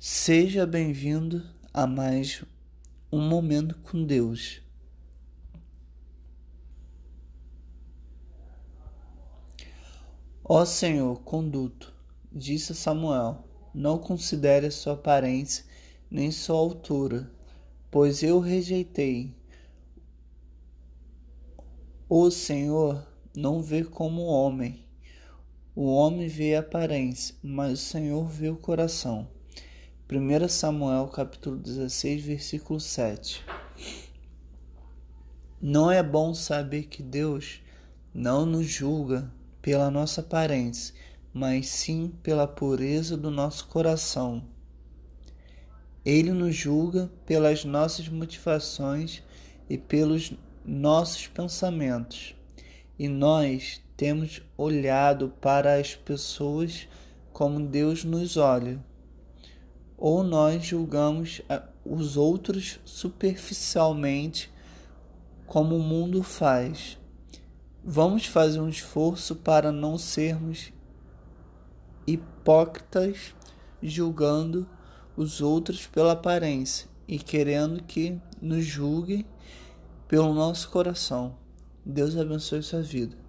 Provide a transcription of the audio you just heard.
Seja bem-vindo a mais um momento com Deus. Ó Senhor, conduto, disse Samuel, não considere sua aparência nem sua altura, pois eu rejeitei. O Senhor não vê como homem. O homem vê a aparência, mas o Senhor vê o coração. 1 Samuel capítulo 16, versículo 7. Não é bom saber que Deus não nos julga pela nossa aparência, mas sim pela pureza do nosso coração. Ele nos julga pelas nossas motivações e pelos nossos pensamentos. E nós temos olhado para as pessoas como Deus nos olha ou nós julgamos os outros superficialmente, como o mundo faz. Vamos fazer um esforço para não sermos hipócritas, julgando os outros pela aparência e querendo que nos julguem pelo nosso coração. Deus abençoe sua vida.